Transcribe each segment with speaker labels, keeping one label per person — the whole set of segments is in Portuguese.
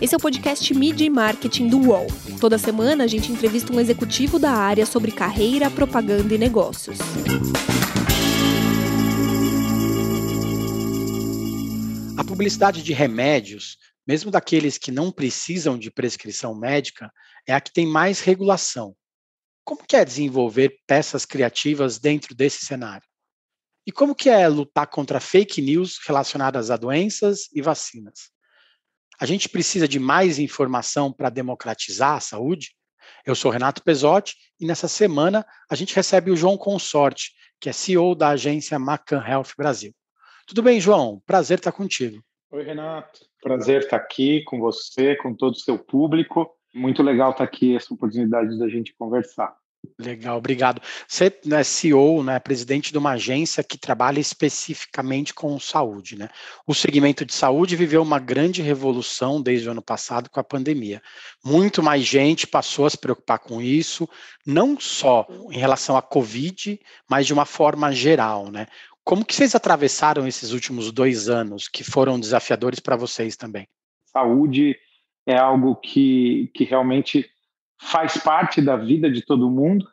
Speaker 1: Esse é o podcast Media e Marketing do UOL. Toda semana a gente entrevista um executivo da área sobre carreira, propaganda e negócios.
Speaker 2: A publicidade de remédios, mesmo daqueles que não precisam de prescrição médica, é a que tem mais regulação. Como que é desenvolver peças criativas dentro desse cenário? E como que é lutar contra fake news relacionadas a doenças e vacinas? A gente precisa de mais informação para democratizar a saúde? Eu sou Renato Pesotti e nessa semana a gente recebe o João Consorte, que é CEO da agência Macan Health Brasil. Tudo bem, João? Prazer estar contigo.
Speaker 3: Oi, Renato. Prazer estar aqui com você, com todo o seu público. Muito legal estar aqui, essa oportunidade da gente conversar.
Speaker 2: Legal, obrigado. Você é CEO, né, presidente de uma agência que trabalha especificamente com saúde, né? O segmento de saúde viveu uma grande revolução desde o ano passado com a pandemia. Muito mais gente passou a se preocupar com isso, não só em relação à Covid, mas de uma forma geral, né? Como que vocês atravessaram esses últimos dois anos que foram desafiadores para vocês também?
Speaker 3: Saúde é algo que, que realmente faz parte da vida de todo mundo,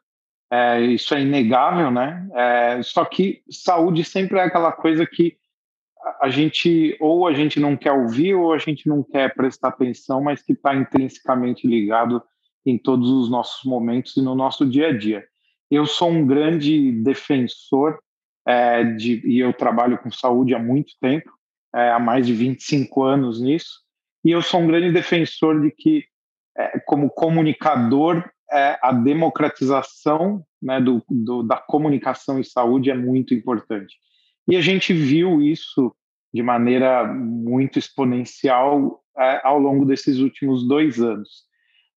Speaker 3: é, isso é inegável, né? É, só que saúde sempre é aquela coisa que a gente ou a gente não quer ouvir ou a gente não quer prestar atenção, mas que está intrinsecamente ligado em todos os nossos momentos e no nosso dia a dia. Eu sou um grande defensor é, de, e eu trabalho com saúde há muito tempo, é, há mais de 25 anos nisso, e eu sou um grande defensor de que é, como comunicador, é, a democratização né, do, do, da comunicação em saúde é muito importante. E a gente viu isso de maneira muito exponencial é, ao longo desses últimos dois anos.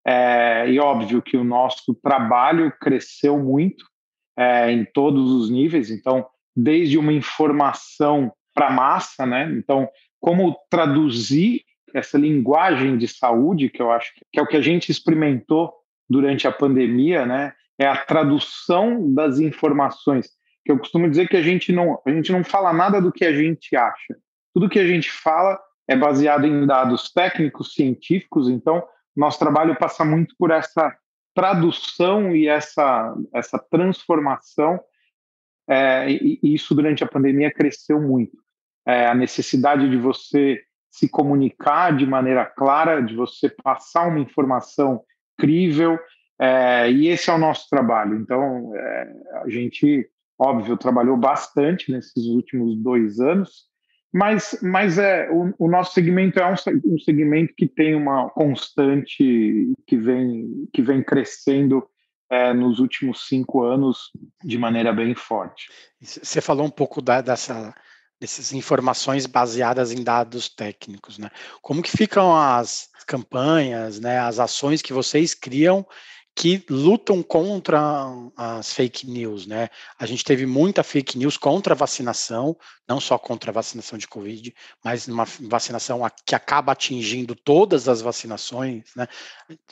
Speaker 3: É, e óbvio que o nosso trabalho cresceu muito é, em todos os níveis, então, desde uma informação para massa, né? Então, como traduzir essa linguagem de saúde, que eu acho que é o que a gente experimentou durante a pandemia, né? É a tradução das informações. Que eu costumo dizer que a gente não, a gente não fala nada do que a gente acha. Tudo que a gente fala é baseado em dados técnicos, científicos. Então, nosso trabalho passa muito por essa tradução e essa essa transformação. É, e isso durante a pandemia cresceu muito. É, a necessidade de você se comunicar de maneira clara, de você passar uma informação crível, é, e esse é o nosso trabalho. Então, é, a gente, óbvio, trabalhou bastante nesses últimos dois anos, mas, mas é, o, o nosso segmento é um, um, segmento que tem uma constante que vem, que vem crescendo é, nos últimos cinco anos de maneira bem forte.
Speaker 2: Você falou um pouco da, dessa dessas informações baseadas em dados técnicos, né? Como que ficam as campanhas, né, as ações que vocês criam que lutam contra as fake news, né? A gente teve muita fake news contra a vacinação, não só contra a vacinação de Covid, mas uma vacinação que acaba atingindo todas as vacinações, né?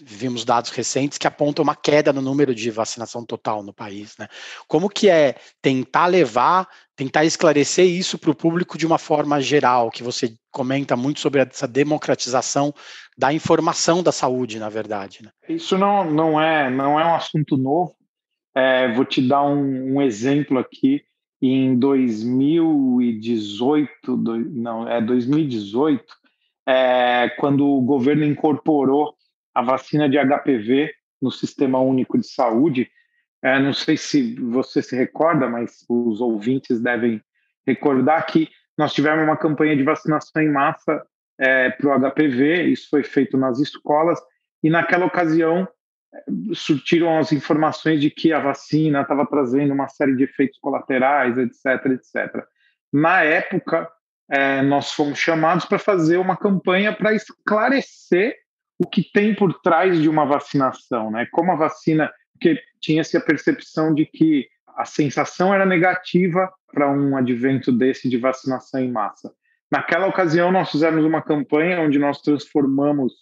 Speaker 2: Vimos dados recentes que apontam uma queda no número de vacinação total no país, né? Como que é tentar levar, tentar esclarecer isso para o público de uma forma geral, que você comenta muito sobre essa democratização da informação da saúde, na verdade. Né?
Speaker 3: Isso não, não, é, não é um assunto novo. É, vou te dar um, um, exemplo aqui. Em 2018, do, não, é 2018, é, quando o governo incorporou a vacina de HPV no Sistema Único de Saúde, é, não sei se você se recorda, mas os ouvintes devem recordar que nós tivemos uma campanha de vacinação em massa é, para o HPV, isso foi feito nas escolas, e naquela ocasião é, surtiram as informações de que a vacina estava trazendo uma série de efeitos colaterais, etc, etc. Na época, é, nós fomos chamados para fazer uma campanha para esclarecer o que tem por trás de uma vacinação, né? Como a vacina, porque tinha-se a percepção de que a sensação era negativa para um advento desse de vacinação em massa. Naquela ocasião, nós fizemos uma campanha onde nós transformamos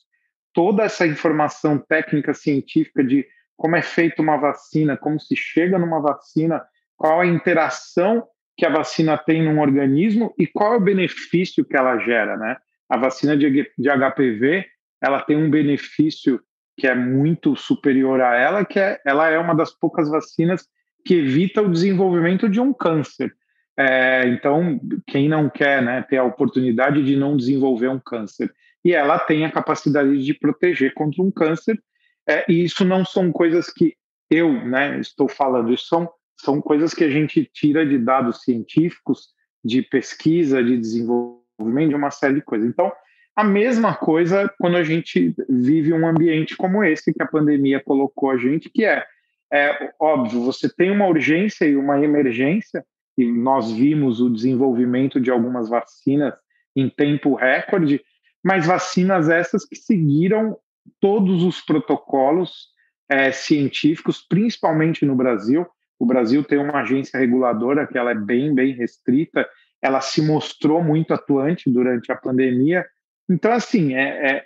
Speaker 3: toda essa informação técnica científica de como é feita uma vacina, como se chega numa vacina, qual a interação que a vacina tem num organismo e qual é o benefício que ela gera, né? A vacina de, HPV, ela tem um benefício que é muito superior a ela, que é, ela é uma das poucas vacinas que evita o desenvolvimento de um câncer. É, então, quem não quer né, ter a oportunidade de não desenvolver um câncer? E ela tem a capacidade de proteger contra um câncer, é, e isso não são coisas que eu né, estou falando, isso são, são coisas que a gente tira de dados científicos, de pesquisa, de desenvolvimento, de uma série de coisas. Então, a mesma coisa quando a gente vive um ambiente como esse que a pandemia colocou a gente, que é, é óbvio, você tem uma urgência e uma emergência, e nós vimos o desenvolvimento de algumas vacinas em tempo recorde, mas vacinas essas que seguiram todos os protocolos é, científicos, principalmente no Brasil. O Brasil tem uma agência reguladora que ela é bem, bem restrita, ela se mostrou muito atuante durante a pandemia. Então, assim, é, é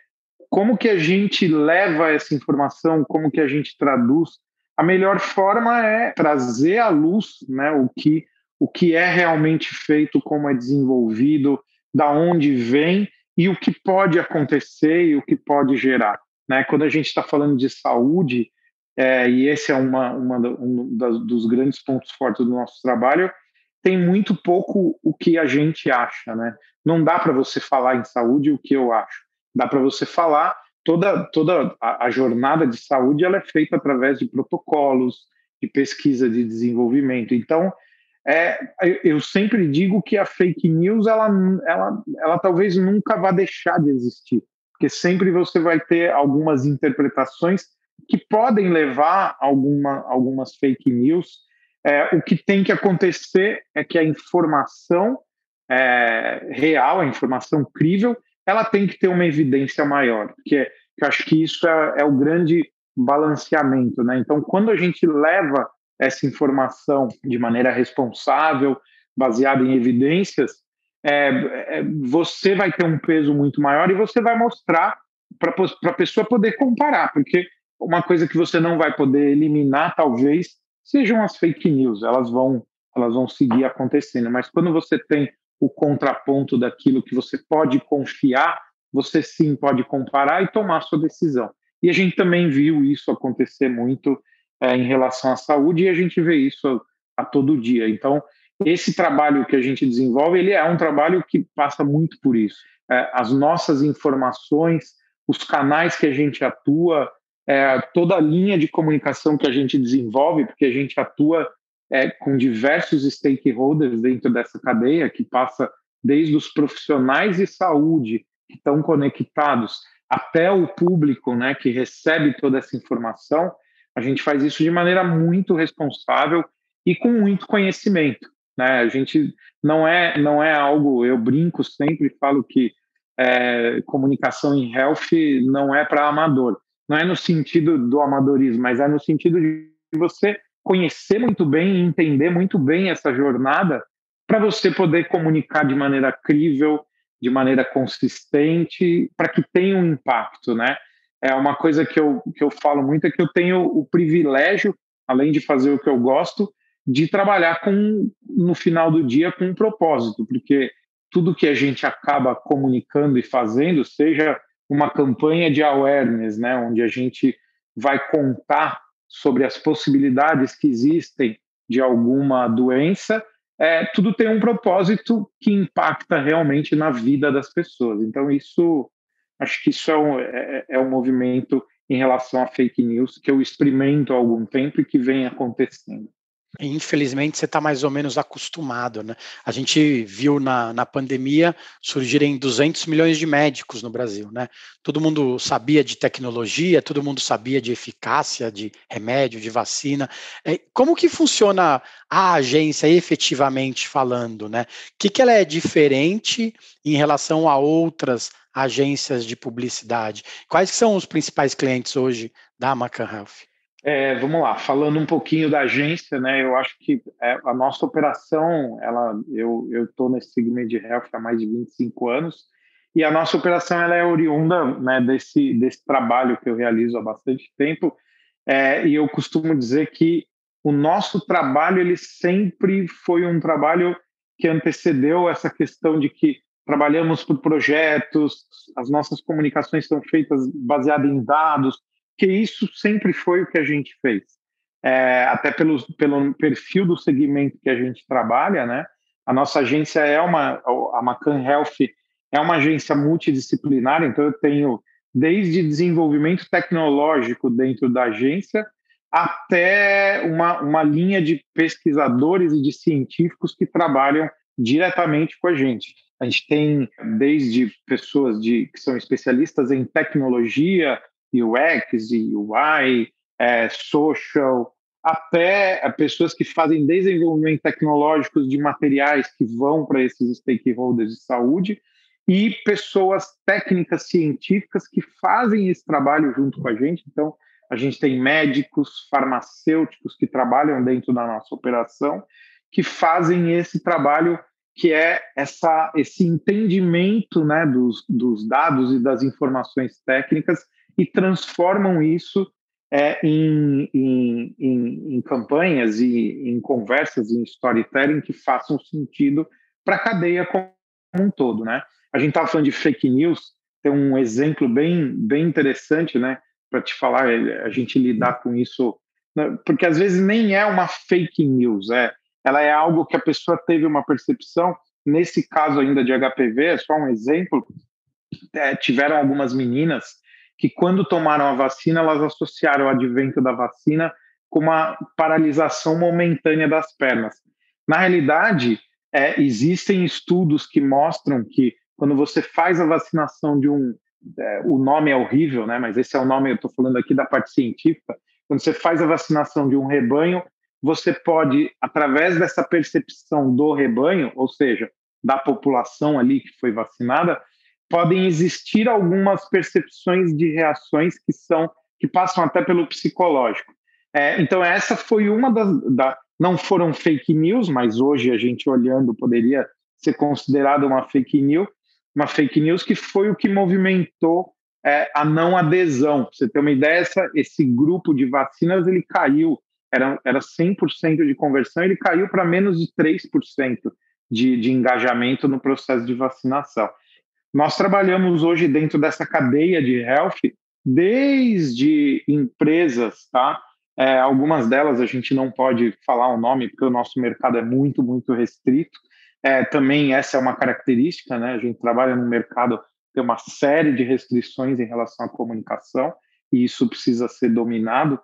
Speaker 3: como que a gente leva essa informação, como que a gente traduz. A melhor forma é trazer à luz né, o, que, o que é realmente feito, como é desenvolvido, da onde vem e o que pode acontecer e o que pode gerar. Né? Quando a gente está falando de saúde, é, e esse é uma, uma, um dos grandes pontos fortes do nosso trabalho, tem muito pouco o que a gente acha. Né? Não dá para você falar em saúde o que eu acho. Dá para você falar toda, toda a, a jornada de saúde ela é feita através de protocolos, de pesquisa, de desenvolvimento. Então, é, eu sempre digo que a fake news ela, ela, ela talvez nunca vá deixar de existir porque sempre você vai ter algumas interpretações que podem levar alguma, algumas fake news. É, o que tem que acontecer é que a informação é, real, a informação crível, ela tem que ter uma evidência maior, porque eu acho que isso é, é o grande balanceamento. Né? Então, quando a gente leva essa informação de maneira responsável, baseada em evidências, é, é, você vai ter um peso muito maior e você vai mostrar para a pessoa poder comparar, porque uma coisa que você não vai poder eliminar, talvez, sejam as fake news, elas vão, elas vão seguir acontecendo, mas quando você tem o contraponto daquilo que você pode confiar, você sim pode comparar e tomar sua decisão. E a gente também viu isso acontecer muito é, em relação à saúde e a gente vê isso a, a todo dia. Então, esse trabalho que a gente desenvolve, ele é um trabalho que passa muito por isso. É, as nossas informações, os canais que a gente atua, é, toda a linha de comunicação que a gente desenvolve, porque a gente atua é, com diversos stakeholders dentro dessa cadeia, que passa desde os profissionais de saúde que estão conectados até o público né, que recebe toda essa informação, a gente faz isso de maneira muito responsável e com muito conhecimento. Né? A gente não é, não é algo, eu brinco sempre, falo que é, comunicação em health não é para amador. Não é no sentido do amadorismo, mas é no sentido de você conhecer muito bem e entender muito bem essa jornada para você poder comunicar de maneira crível, de maneira consistente, para que tenha um impacto, né? É uma coisa que eu, que eu falo muito é que eu tenho o privilégio, além de fazer o que eu gosto, de trabalhar com no final do dia com um propósito, porque tudo que a gente acaba comunicando e fazendo, seja uma campanha de awareness, né, onde a gente vai contar sobre as possibilidades que existem de alguma doença, é, tudo tem um propósito que impacta realmente na vida das pessoas. Então, isso, acho que isso é um, é, é um movimento em relação a fake news que eu experimento há algum tempo e que vem acontecendo.
Speaker 2: Infelizmente, você está mais ou menos acostumado, né? A gente viu na, na pandemia surgirem 200 milhões de médicos no Brasil, né? Todo mundo sabia de tecnologia, todo mundo sabia de eficácia, de remédio, de vacina. É, como que funciona a agência efetivamente falando, né? O que, que ela é diferente em relação a outras agências de publicidade? Quais são os principais clientes hoje da Macan Health?
Speaker 3: É, vamos lá, falando um pouquinho da agência, né? Eu acho que é, a nossa operação, ela, eu estou nesse segmento de health há mais de 25 anos e a nossa operação ela é oriunda né, desse desse trabalho que eu realizo há bastante tempo. É, e eu costumo dizer que o nosso trabalho ele sempre foi um trabalho que antecedeu essa questão de que trabalhamos por projetos, as nossas comunicações são feitas baseadas em dados, que isso sempre foi o que a gente fez. É, até pelo, pelo perfil do segmento que a gente trabalha, né? A nossa agência é uma, a Macan Health é uma agência multidisciplinar, então eu tenho desde desenvolvimento tecnológico dentro da agência até uma, uma linha de pesquisadores e de científicos que trabalham diretamente com a gente. A gente tem desde pessoas de, que são especialistas em tecnologia, UX UI, é, social, até pessoas que fazem desenvolvimento tecnológico de materiais que vão para esses stakeholders de saúde e pessoas técnicas científicas que fazem esse trabalho junto com a gente. Então, a gente tem médicos, farmacêuticos que trabalham dentro da nossa operação, que fazem esse trabalho que é essa, esse entendimento né, dos, dos dados e das informações técnicas e transformam isso é, em, em, em, em, campanhas e em conversas, em storytelling que façam sentido para a cadeia como um todo. Né? A gente estava falando de fake news, tem um exemplo bem, bem interessante né, para te falar, a gente lidar com isso, né, porque às vezes nem é uma fake news, é, ela é algo que a pessoa teve uma percepção. Nesse caso ainda de HPV, é só um exemplo, é, tiveram algumas meninas que quando tomaram a vacina, elas associaram o advento da vacina com uma paralisação momentânea das pernas. Na realidade, é, existem estudos que mostram que quando você faz a vacinação de um, é, o nome é horrível, né? Mas esse é o nome, eu estou falando aqui da parte científica. Quando você faz a vacinação de um rebanho, você pode, através dessa percepção do rebanho, ou seja, da população ali que foi vacinada, podem existir algumas percepções de reações que são que passam até pelo psicológico. É, então essa foi uma das da, não foram fake news, mas hoje a gente olhando poderia ser considerada uma fake news, uma fake news que foi o que movimentou é, a não adesão. Pra você ter uma ideia, essa, esse grupo de vacinas ele caiu era, era 100% de conversão, ele caiu para menos de 3% de, de engajamento no processo de vacinação. Nós trabalhamos hoje dentro dessa cadeia de health, desde empresas, tá? É, algumas delas a gente não pode falar o nome, porque o nosso mercado é muito, muito restrito. É, também essa é uma característica, né? A gente trabalha no mercado tem uma série de restrições em relação à comunicação, e isso precisa ser dominado.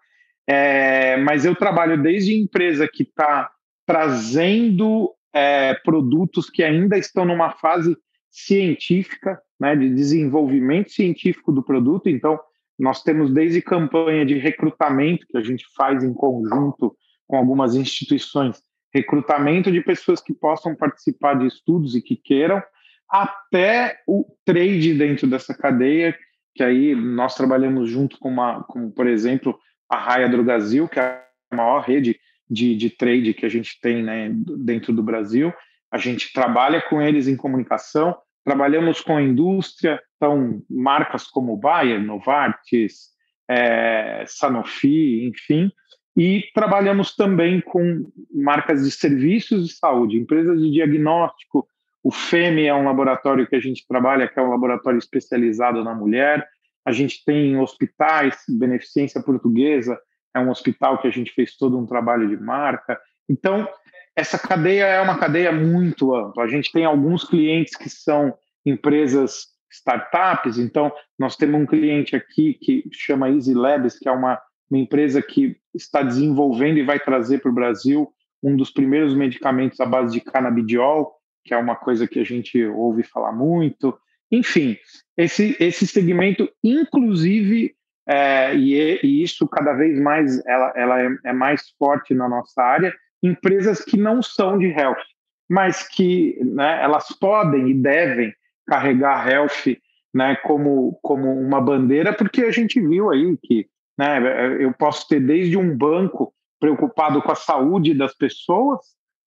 Speaker 3: É, mas eu trabalho desde empresa que está trazendo é, produtos que ainda estão numa fase científica, né, de desenvolvimento científico do produto. Então, nós temos desde campanha de recrutamento, que a gente faz em conjunto com algumas instituições, recrutamento de pessoas que possam participar de estudos e que queiram, até o trade dentro dessa cadeia, que aí nós trabalhamos junto com uma, como por exemplo, a Raia Brasil, que é a maior rede de, de trade que a gente tem né, dentro do Brasil. A gente trabalha com eles em comunicação, trabalhamos com a indústria, então marcas como Bayer, Novartis, é, Sanofi, enfim, e trabalhamos também com marcas de serviços de saúde, empresas de diagnóstico. O FEME é um laboratório que a gente trabalha, que é um laboratório especializado na mulher. A gente tem hospitais, Beneficência Portuguesa é um hospital que a gente fez todo um trabalho de marca. Então, essa cadeia é uma cadeia muito ampla. A gente tem alguns clientes que são empresas startups, então nós temos um cliente aqui que chama Easy Labs, que é uma, uma empresa que está desenvolvendo e vai trazer para o Brasil um dos primeiros medicamentos à base de canabidiol, que é uma coisa que a gente ouve falar muito. Enfim, esse, esse segmento, inclusive, é, e, e, isso cada vez mais ela, ela é, é, mais forte na nossa área, empresas que não são de health, mas que né, elas podem e devem carregar health né, como, como uma bandeira, porque a gente viu aí que né, eu posso ter desde um banco preocupado com a saúde das pessoas,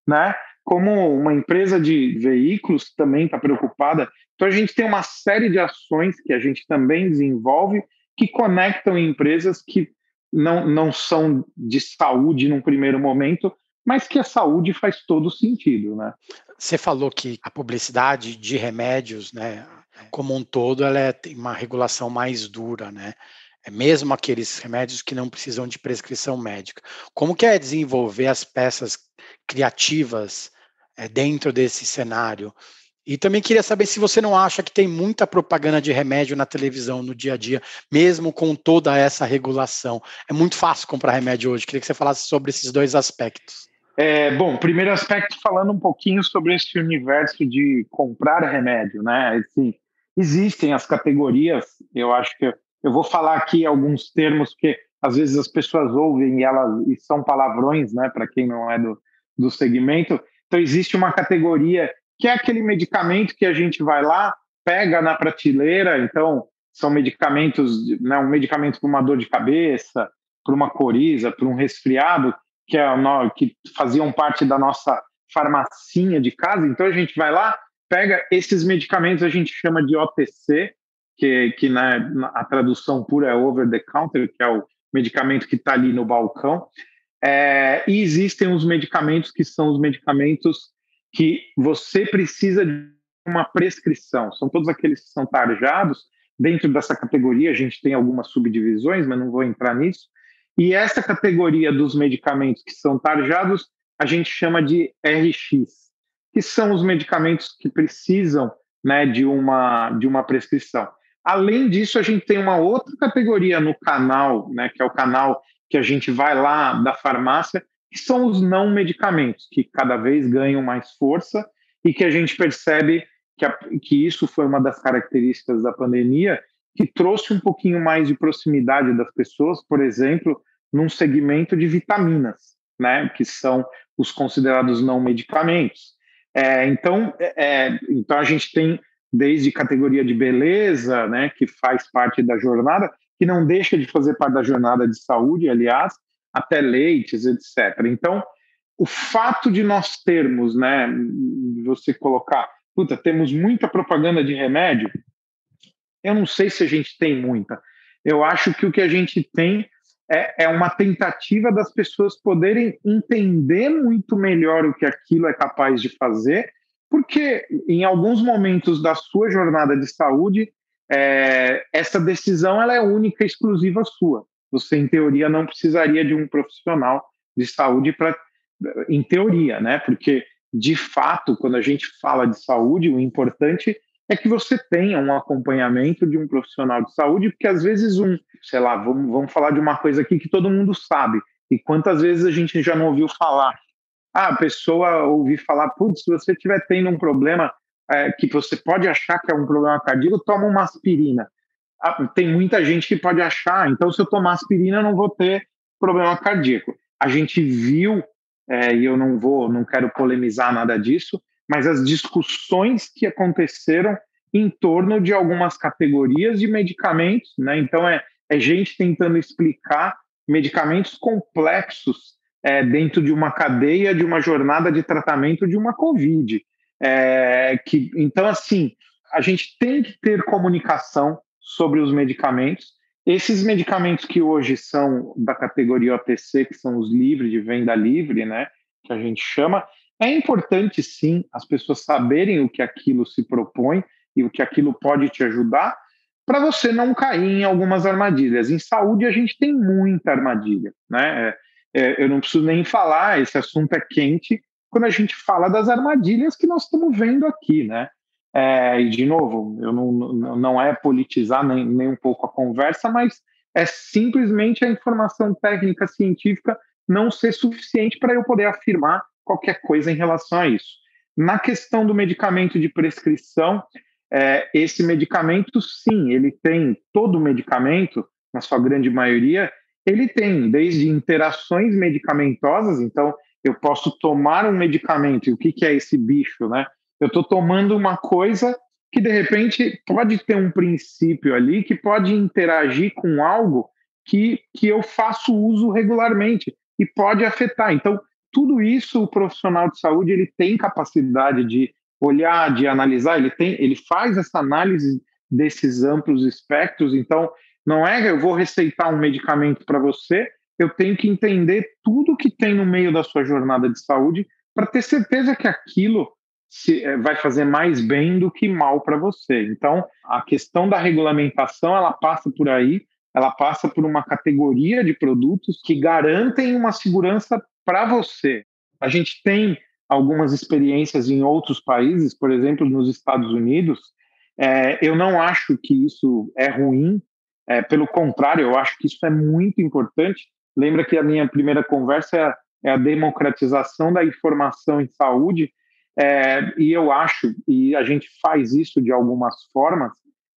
Speaker 3: né, como uma empresa de veículos também está preocupada. Então, a gente tem uma série de ações que a gente também desenvolve que conectam empresas que não, não são de saúde num primeiro momento, mas que a saúde faz todo sentido, né?
Speaker 2: Você falou que a publicidade de remédios, né, como um todo, ela é, tem uma regulação mais dura, né? É mesmo aqueles remédios que não precisam de prescrição médica. Como que é desenvolver as peças criativas é, dentro desse cenário? E também queria saber se você não acha que tem muita propaganda de remédio na televisão no dia a dia, mesmo com toda essa regulação. É muito fácil comprar remédio hoje. Queria que você falasse sobre esses dois aspectos.
Speaker 3: É, bom, primeiro aspecto, falando um pouquinho sobre esse universo de comprar remédio, né? Assim, existem as categorias, eu acho que eu vou falar aqui alguns termos que às vezes as pessoas ouvem e elas e são palavrões, né, para quem não é do, do segmento. Então existe uma categoria que é aquele medicamento que a gente vai lá, pega na prateleira, então são medicamentos, né, um medicamento para uma dor de cabeça, para uma coriza, para um resfriado, que, é, que faziam parte da nossa farmacinha de casa. Então a gente vai lá, pega esses medicamentos, a gente chama de OTC, que, que na, na, a tradução pura é over the counter, que é o medicamento que está ali no balcão. É, e existem os medicamentos que são os medicamentos que você precisa de uma prescrição. São todos aqueles que são tarjados. Dentro dessa categoria, a gente tem algumas subdivisões, mas não vou entrar nisso. E essa categoria dos medicamentos que são tarjados, a gente chama de RX, que são os medicamentos que precisam né, de, uma, de uma prescrição. Além disso, a gente tem uma outra categoria no canal, né, que é o canal que a gente vai lá da farmácia, que são os não medicamentos, que cada vez ganham mais força e que a gente percebe que, a, que isso foi uma das características da pandemia, que trouxe um pouquinho mais de proximidade das pessoas, por exemplo, num segmento de vitaminas, né, que são os considerados não medicamentos. É, então, é, é então a gente tem desde categoria de beleza, né, que faz parte da jornada, que não deixa de fazer parte da jornada de saúde, aliás, até leites, etc. Então, o fato de nós termos, né, você colocar, puta, temos muita propaganda de remédio, eu não sei se a gente tem muita. Eu acho que o que a gente tem é, é uma tentativa das pessoas poderem entender muito melhor o que aquilo é capaz de fazer porque em alguns momentos da sua jornada de saúde, é, essa decisão ela é única e exclusiva sua. Você, em teoria, não precisaria de um profissional de saúde para, em teoria, né? Porque de fato, quando a gente fala de saúde, o importante é que você tenha um acompanhamento de um profissional de saúde, porque às vezes um, sei lá, vamos, vamos falar de uma coisa aqui que todo mundo sabe. E quantas vezes a gente já não ouviu falar? Ah, a pessoa ouvir falar, putz, se você estiver tendo um problema é, que você pode achar que é um problema cardíaco, toma uma aspirina. Ah, tem muita gente que pode achar, então se eu tomar aspirina eu não vou ter problema cardíaco. A gente viu, é, e eu não vou, não quero polemizar nada disso, mas as discussões que aconteceram em torno de algumas categorias de medicamentos, né? Então é, é gente tentando explicar medicamentos complexos é, dentro de uma cadeia de uma jornada de tratamento de uma Covid. É, que, então, assim, a gente tem que ter comunicação sobre os medicamentos. Esses medicamentos que hoje são da categoria OTC, que são os livres, de venda livre, né, que a gente chama, é importante sim as pessoas saberem o que aquilo se propõe e o que aquilo pode te ajudar, para você não cair em algumas armadilhas. Em saúde, a gente tem muita armadilha. Né? É, é, eu não preciso nem falar, esse assunto é quente quando a gente fala das armadilhas que nós estamos vendo aqui, né? É, e, de novo, eu não, não, é politizar nem, nem um pouco a conversa, mas é simplesmente a informação técnica científica não ser suficiente para eu poder afirmar qualquer coisa em relação a isso. Na questão do medicamento de prescrição, é, esse medicamento, sim, ele tem todo o medicamento, na sua grande maioria, ele tem desde interações medicamentosas, então eu posso tomar um medicamento, e o que, que é esse bicho, né? Eu estou tomando uma coisa que de repente pode ter um princípio ali que pode interagir com algo que, que eu faço uso regularmente e pode afetar. Então, tudo isso o profissional de saúde ele tem capacidade de olhar, de analisar, ele tem, ele faz essa análise desses amplos espectros. Então, não é eu vou receitar um medicamento para você eu tenho que entender tudo que tem no meio da sua jornada de saúde para ter certeza que aquilo se, é, vai fazer mais bem do que mal para você. Então, a questão da regulamentação, ela passa por aí, ela passa por uma categoria de produtos que garantem uma segurança para você. A gente tem algumas experiências em outros países, por exemplo, nos Estados Unidos. É, eu não acho que isso é ruim, é, pelo contrário, eu acho que isso é muito importante. Lembra que a minha primeira conversa é, é a democratização da informação em saúde, é, e eu acho, e a gente faz isso de algumas formas,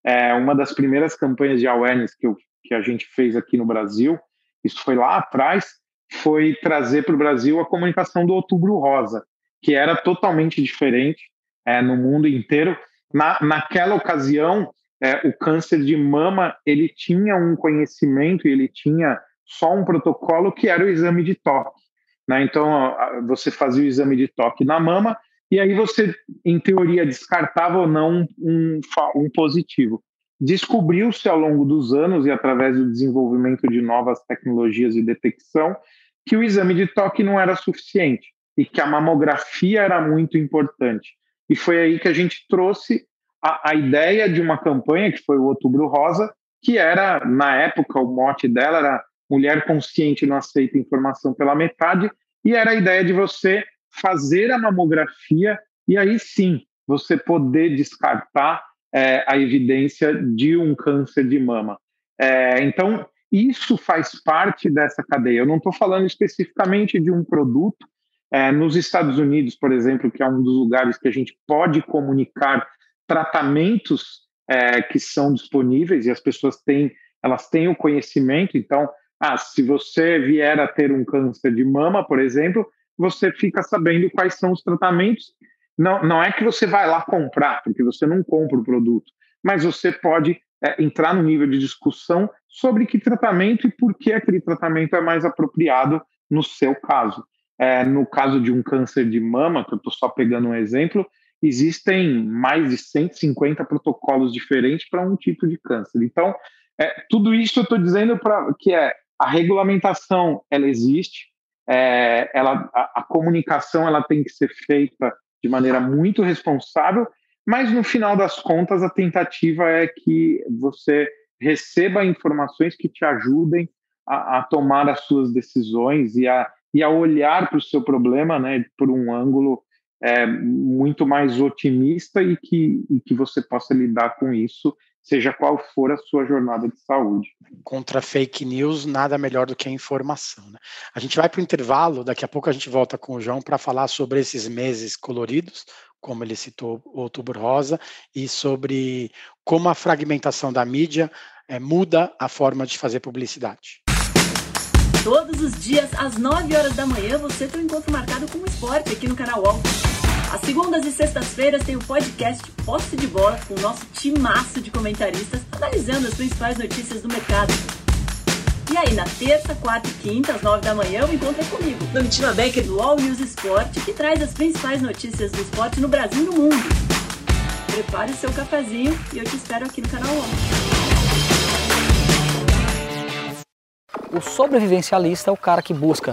Speaker 3: é, uma das primeiras campanhas de awareness que, eu, que a gente fez aqui no Brasil, isso foi lá atrás, foi trazer para o Brasil a comunicação do Outubro Rosa, que era totalmente diferente é, no mundo inteiro. Na, naquela ocasião, é, o câncer de mama ele tinha um conhecimento, ele tinha só um protocolo que era o exame de toque. Né? Então, você fazia o exame de toque na mama e aí você, em teoria, descartava ou não um, um positivo. Descobriu-se ao longo dos anos e através do desenvolvimento de novas tecnologias de detecção que o exame de toque não era suficiente e que a mamografia era muito importante. E foi aí que a gente trouxe a, a ideia de uma campanha que foi o Outubro Rosa, que era, na época, o mote dela era mulher consciente não aceita informação pela metade, e era a ideia de você fazer a mamografia e aí sim você poder descartar é, a evidência de um câncer de mama. É, então, isso faz parte dessa cadeia. Eu não estou falando especificamente de um produto. É, nos Estados Unidos, por exemplo, que é um dos lugares que a gente pode comunicar tratamentos é, que são disponíveis e as pessoas têm, elas têm o conhecimento. Então, ah, se você vier a ter um câncer de mama, por exemplo, você fica sabendo quais são os tratamentos. Não, não é que você vai lá comprar, porque você não compra o produto, mas você pode é, entrar no nível de discussão sobre que tratamento e por que aquele tratamento é mais apropriado no seu caso. É, no caso de um câncer de mama, que eu estou só pegando um exemplo, existem mais de 150 protocolos diferentes para um tipo de câncer. Então, é, tudo isso eu estou dizendo para que é a regulamentação ela existe, é, ela, a, a, comunicação ela tem que ser feita de maneira muito responsável, mas no final das contas a tentativa é que você receba informações que te ajudem a, a tomar as suas decisões e a, e a olhar para o seu problema né, por um ângulo é, muito mais otimista e que, e que você possa lidar com isso seja qual for a sua jornada de saúde.
Speaker 2: Contra fake news, nada melhor do que a informação. Né? A gente vai para o intervalo, daqui a pouco a gente volta com o João para falar sobre esses meses coloridos, como ele citou Outubro Rosa, e sobre como a fragmentação da mídia é, muda a forma de fazer publicidade.
Speaker 4: Todos os dias, às 9 horas da manhã, você tem um encontro marcado com o esporte aqui no canal UOL. Às segundas e sextas-feiras tem o podcast Posse de Bola com o nosso timaço de comentaristas analisando as principais notícias do mercado. E aí, na terça, quarta e quinta, às nove da manhã, o encontro é comigo, Domitila Becker do All News Esporte, que traz as principais notícias do esporte no Brasil e no mundo. Prepare o seu cafezinho e eu te espero aqui no canal ONU.
Speaker 5: O sobrevivencialista é o cara que busca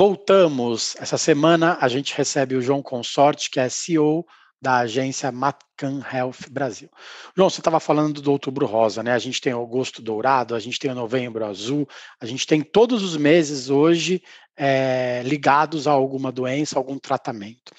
Speaker 2: Voltamos. Essa semana a gente recebe o João Consorte, que é CEO da agência Matcan Health Brasil. João, você estava falando do Outubro Rosa, né? A gente tem Agosto Dourado, a gente tem o Novembro Azul, a gente tem todos os meses hoje é, ligados a alguma doença, algum tratamento.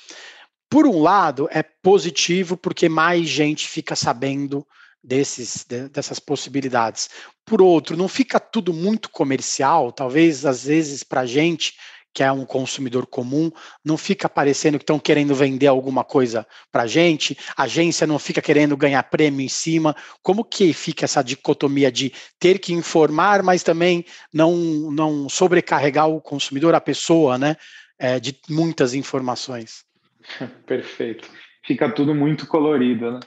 Speaker 2: Por um lado, é positivo porque mais gente fica sabendo desses, dessas possibilidades. Por outro, não fica tudo muito comercial, talvez às vezes para a gente que é um consumidor comum, não fica parecendo que estão querendo vender alguma coisa para a gente, a agência não fica querendo ganhar prêmio em cima. Como que fica essa dicotomia de ter que informar, mas também não, não sobrecarregar o consumidor, a pessoa, né? é, de muitas informações.
Speaker 3: Perfeito. Fica tudo muito colorido. Né?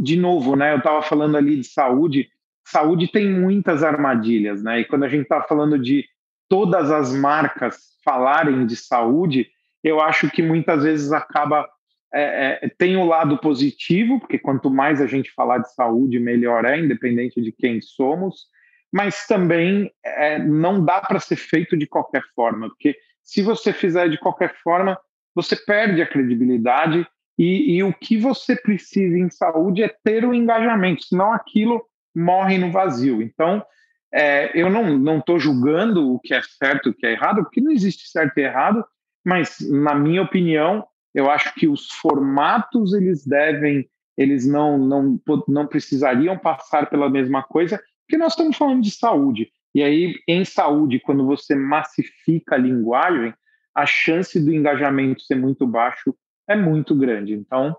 Speaker 3: De novo, né? Eu estava falando ali de saúde. Saúde tem muitas armadilhas, né? E quando a gente está falando de todas as marcas falarem de saúde, eu acho que muitas vezes acaba é, é, tem o um lado positivo, porque quanto mais a gente falar de saúde, melhor é, independente de quem somos, mas também é, não dá para ser feito de qualquer forma, porque se você fizer de qualquer forma, você perde a credibilidade e, e o que você precisa em saúde é ter o engajamento, senão aquilo morre no vazio. Então, é, eu não estou julgando o que é certo e o que é errado, porque não existe certo e errado, mas, na minha opinião, eu acho que os formatos eles devem, eles não, não, não precisariam passar pela mesma coisa, porque nós estamos falando de saúde. E aí, em saúde, quando você massifica a linguagem, a chance do engajamento ser muito baixo é muito grande. Então,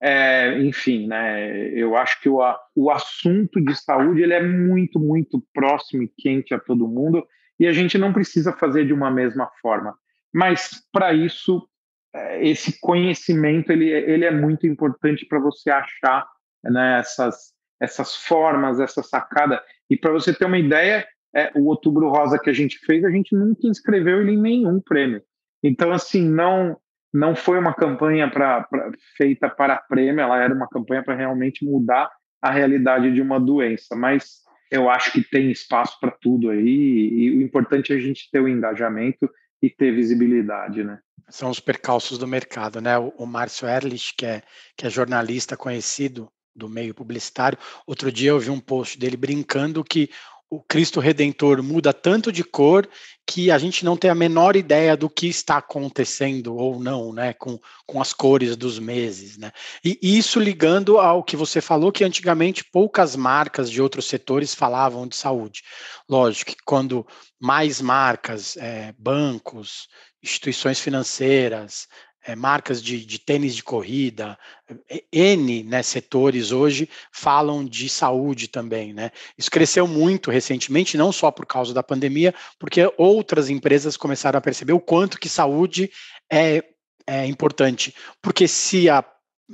Speaker 3: é, enfim, né, eu acho que o, o assunto de saúde ele é muito, muito próximo e quente a todo mundo, e a gente não precisa fazer de uma mesma forma. Mas, para isso, é, esse conhecimento ele, ele é muito importante para você achar né, essas, essas formas, essa sacada. E para você ter uma ideia, é, o Outubro Rosa que a gente fez, a gente nunca inscreveu ele em nenhum prêmio. Então, assim, não não foi uma campanha pra, pra feita para prêmio, ela era uma campanha para realmente mudar a realidade de uma doença. Mas eu acho que tem espaço para tudo aí, e o importante é a gente ter o engajamento e ter visibilidade, né?
Speaker 2: São os percalços do mercado, né? O, o Márcio Erlich, que é, que é jornalista conhecido do meio publicitário, outro dia eu vi um post dele brincando que o Cristo Redentor muda tanto de cor que a gente não tem a menor ideia do que está acontecendo ou não, né, com, com as cores dos meses, né. E isso ligando ao que você falou, que antigamente poucas marcas de outros setores falavam de saúde. Lógico que quando mais marcas, é, bancos, instituições financeiras, é, marcas de, de, tênis de corrida, é, N né, setores hoje falam de saúde também. Né? Isso cresceu muito recentemente, não só por causa da pandemia, porque outras empresas começaram a perceber o quanto que saúde é, é importante. Porque se a,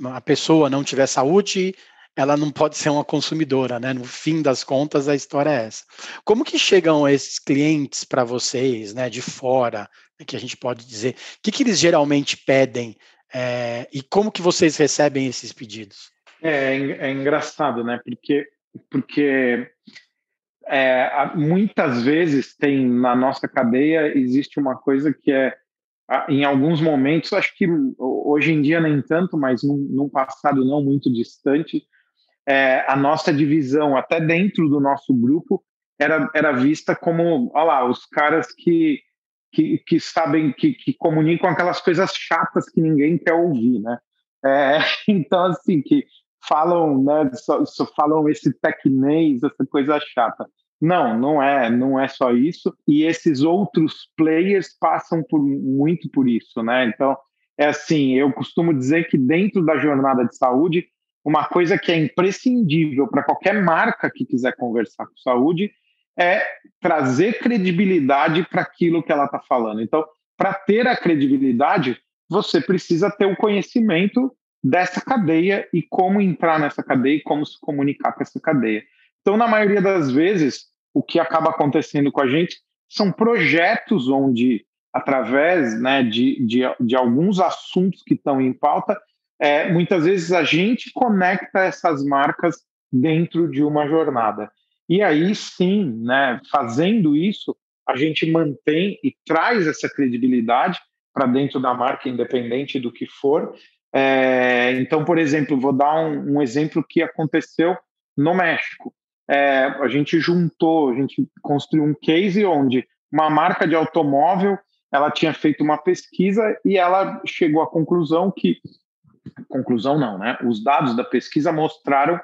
Speaker 2: a pessoa não tiver saúde, ela não pode ser uma consumidora, né? No fim das contas, a história é essa. Como que chegam esses clientes para vocês, né, de fora, que a gente pode dizer? O que, que eles geralmente pedem é, e como que vocês recebem esses pedidos?
Speaker 3: É, é engraçado, né? Porque, porque é, muitas vezes tem na nossa cadeia existe uma coisa que é em alguns momentos, acho que hoje em dia nem tanto, mas num, num passado não muito distante, é, a nossa divisão, até dentro do nosso grupo, era, era vista como, olha lá, os caras que, que, que sabem, que, que comunicam aquelas coisas chatas que ninguém quer ouvir, né? É, então, assim, que falam, né, só, só falam esse tecnês, essa coisa chata. Não, não é, não é só isso. E esses outros players passam por muito por isso, né? Então, é assim, eu costumo dizer que dentro da jornada de saúde uma coisa que é imprescindível para qualquer marca que quiser conversar com saúde é trazer credibilidade para aquilo que ela está falando. Então, para ter a credibilidade, você precisa ter o conhecimento dessa cadeia e como entrar nessa cadeia e como se comunicar com essa cadeia. Então, na maioria das vezes, o que acaba acontecendo com a gente são projetos onde, através né, de, de, de alguns assuntos que estão em pauta, é, muitas vezes a gente conecta essas marcas dentro de uma jornada. E aí sim, né, fazendo isso, a gente mantém e traz essa credibilidade para dentro da marca, independente do que for. É, então, por exemplo, vou dar um, um, exemplo que aconteceu no México. É, a gente juntou, a gente construiu um case onde uma marca de automóvel ela tinha feito uma pesquisa e ela chegou à conclusão que conclusão não, né? Os dados da pesquisa mostraram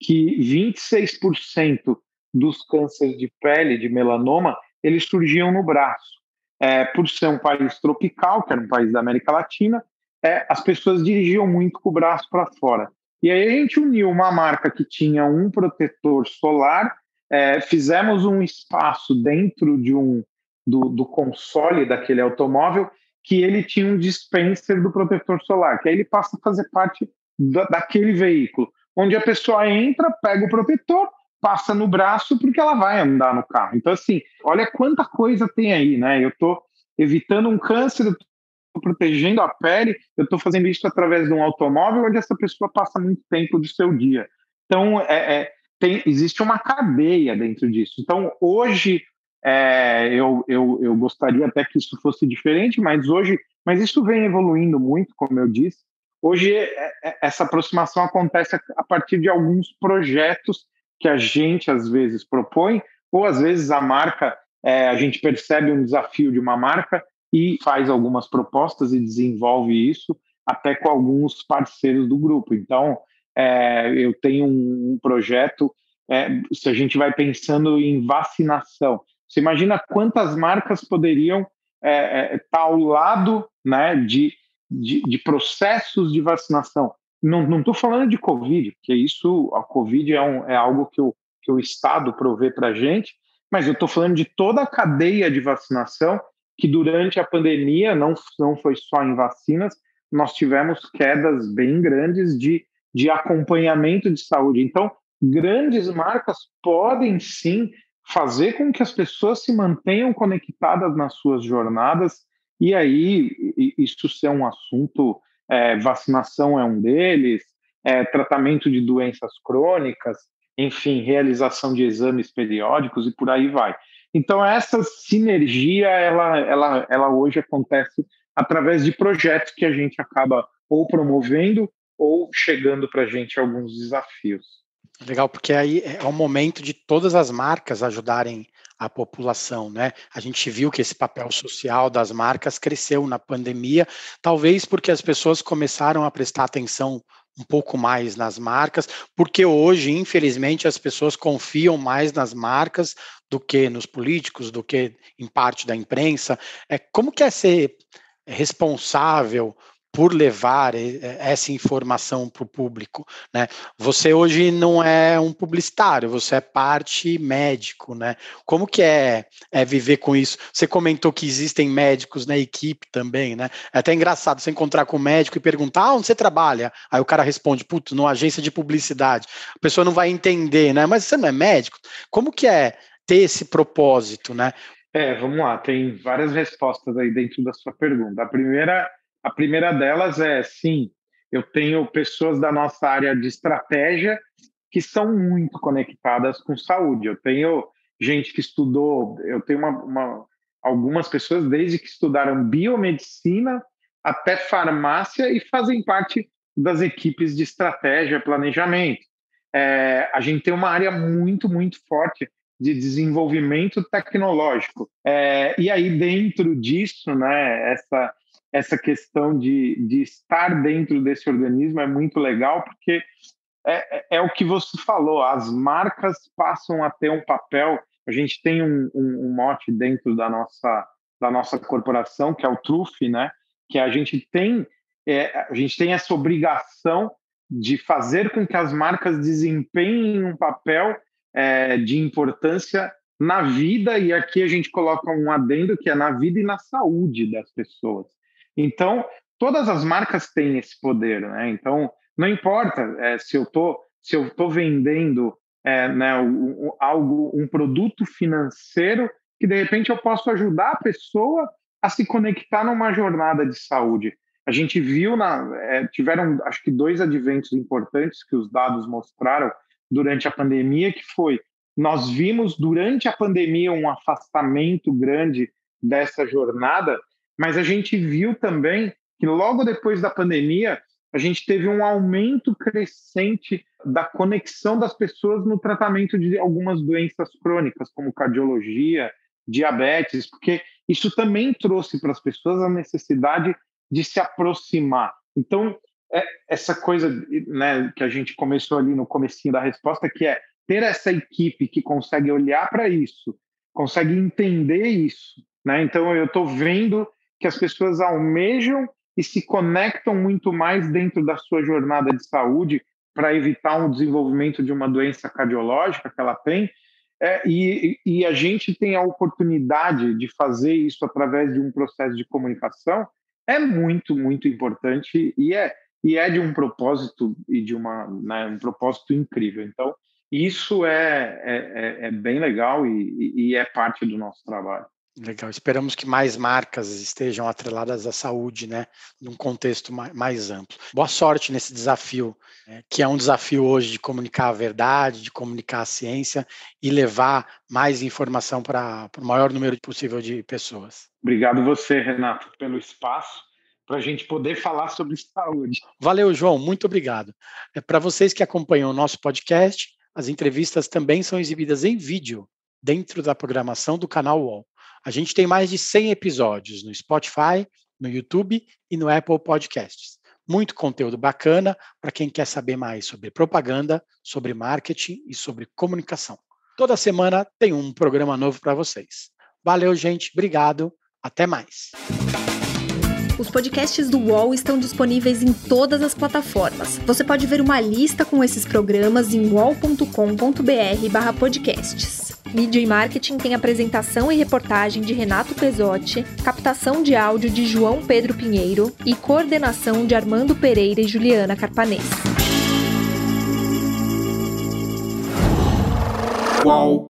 Speaker 3: que 26% dos cânceres de pele, de melanoma, eles surgiam no braço. É, por ser um país tropical, que era um país da América Latina, é, as pessoas dirigiam muito com o braço para fora. E aí a gente uniu uma marca que tinha um protetor solar, é, fizemos um espaço dentro de um do, do console daquele automóvel que ele tinha um dispenser do protetor solar, que aí ele passa a fazer parte da, daquele veículo, onde a pessoa entra, pega o protetor, passa no braço porque ela vai andar no carro. Então, assim, olha quanta coisa tem aí, né? Eu estou evitando um câncer, estou protegendo a pele, eu estou fazendo isso através de um automóvel onde essa pessoa passa muito tempo do seu dia. Então, é, é, tem, existe uma cadeia dentro disso. Então, hoje, é, eu, eu, eu gostaria até que isso fosse diferente, mas hoje, mas isso vem evoluindo muito, como eu disse. Hoje, é, é, essa aproximação acontece a partir de alguns projetos que a gente às vezes propõe, ou às vezes a marca, é, a gente percebe um desafio de uma marca e faz algumas propostas e desenvolve isso até com alguns parceiros do grupo. Então, é, eu tenho um, projeto, é, se a gente vai pensando em vacinação, você imagina quantas marcas poderiam estar é, tá ao lado né, de, de, de processos de vacinação não estou falando de Covid, porque isso, a Covid é, um, é algo que o, que o Estado provê para a gente, mas eu estou falando de toda a cadeia de vacinação, que durante a pandemia, não, não foi só em vacinas, nós tivemos quedas bem grandes de, de acompanhamento de saúde. Então, grandes marcas podem sim fazer com que as pessoas se mantenham conectadas nas suas jornadas, e aí isso ser um assunto é, vacinação é um deles, é, tratamento de doenças crônicas, enfim, realização de exames periódicos e por aí vai. Então essa sinergia, ela, ela, ela hoje acontece através de projetos que a gente acaba ou promovendo ou chegando para a gente alguns desafios.
Speaker 2: Legal, porque aí é o momento de todas as marcas ajudarem a população, né? A gente viu que esse papel social das marcas cresceu na pandemia, talvez porque as pessoas começaram a prestar atenção um pouco mais nas marcas, porque hoje, infelizmente, as pessoas confiam mais nas marcas do que nos políticos, do que em parte da imprensa. É como que é ser responsável por levar essa informação para o público, né? Você hoje não é um publicitário, você é parte médico, né? Como que é, é viver com isso? Você comentou que existem médicos na equipe também, né? É até engraçado você encontrar com um médico e perguntar ah, onde você trabalha? Aí o cara responde, putz, numa agência de publicidade. A pessoa não vai entender, né? Mas você não é médico? Como que é ter esse propósito, né?
Speaker 3: É, vamos lá, tem várias respostas aí dentro da sua pergunta. A primeira a primeira delas é, sim, eu tenho pessoas da nossa área de estratégia que são muito conectadas com saúde. Eu tenho gente que estudou, eu tenho uma, uma, algumas pessoas desde que estudaram biomedicina até farmácia e fazem parte das equipes de estratégia, planejamento. É, a gente tem uma área muito, muito forte de desenvolvimento tecnológico. É, e aí, dentro disso, né, essa, essa questão de, de estar dentro desse organismo é muito legal, porque é, é, é o que você falou, as marcas passam a ter um papel. A gente tem um, um, um mote dentro da nossa, da nossa corporação, que é o TRUF, né? que a gente tem é, a gente tem essa obrigação de fazer com que as marcas desempenhem um papel é, de importância na vida, e aqui a gente coloca um adendo que é na vida e na saúde das pessoas. Então, todas as marcas têm esse poder, né? Então, não importa é, se eu tô se eu estou vendendo é, né, um, algo, um produto financeiro que de repente eu posso ajudar a pessoa a se conectar numa jornada de saúde. A gente viu na é, tiveram acho que dois adventos importantes que os dados mostraram durante a pandemia, que foi nós vimos durante a pandemia um afastamento grande dessa jornada mas a gente viu também que logo depois da pandemia, a gente teve um aumento crescente da conexão das pessoas no tratamento de algumas doenças crônicas, como cardiologia, diabetes, porque isso também trouxe para as pessoas a necessidade de se aproximar. Então, é essa coisa né, que a gente começou ali no comecinho da resposta, que é ter essa equipe que consegue olhar para isso, consegue entender isso. Né? Então, eu estou vendo que as pessoas almejam e se conectam muito mais dentro da sua jornada de saúde para evitar um desenvolvimento de uma doença cardiológica que ela tem. É, e, e a gente tem a oportunidade de fazer isso através de um processo de comunicação é muito, muito importante e é, e é de um propósito e de uma, né, um propósito incrível. Então, isso é, é, é, é bem legal e, e é parte do nosso trabalho.
Speaker 2: Legal. Esperamos que mais marcas estejam atreladas à saúde, né, num contexto mais amplo. Boa sorte nesse desafio, né, que é um desafio hoje de comunicar a verdade, de comunicar a ciência e levar mais informação para o maior número possível de pessoas.
Speaker 3: Obrigado você, Renato, pelo espaço para a gente poder falar sobre saúde.
Speaker 2: Valeu, João. Muito obrigado. É, para vocês que acompanham o nosso podcast, as entrevistas também são exibidas em vídeo dentro da programação do canal UOL. A gente tem mais de 100 episódios no Spotify, no YouTube e no Apple Podcasts. Muito conteúdo bacana para quem quer saber mais sobre propaganda, sobre marketing e sobre comunicação. Toda semana tem um programa novo para vocês. Valeu, gente. Obrigado. Até mais.
Speaker 1: Os podcasts do UOL estão disponíveis em todas as plataformas. Você pode ver uma lista com esses programas em wall.com.br/podcasts. Mídia e Marketing tem apresentação e reportagem de Renato Pesotti, captação de áudio de João Pedro Pinheiro e coordenação de Armando Pereira e Juliana Carpanês. Qual?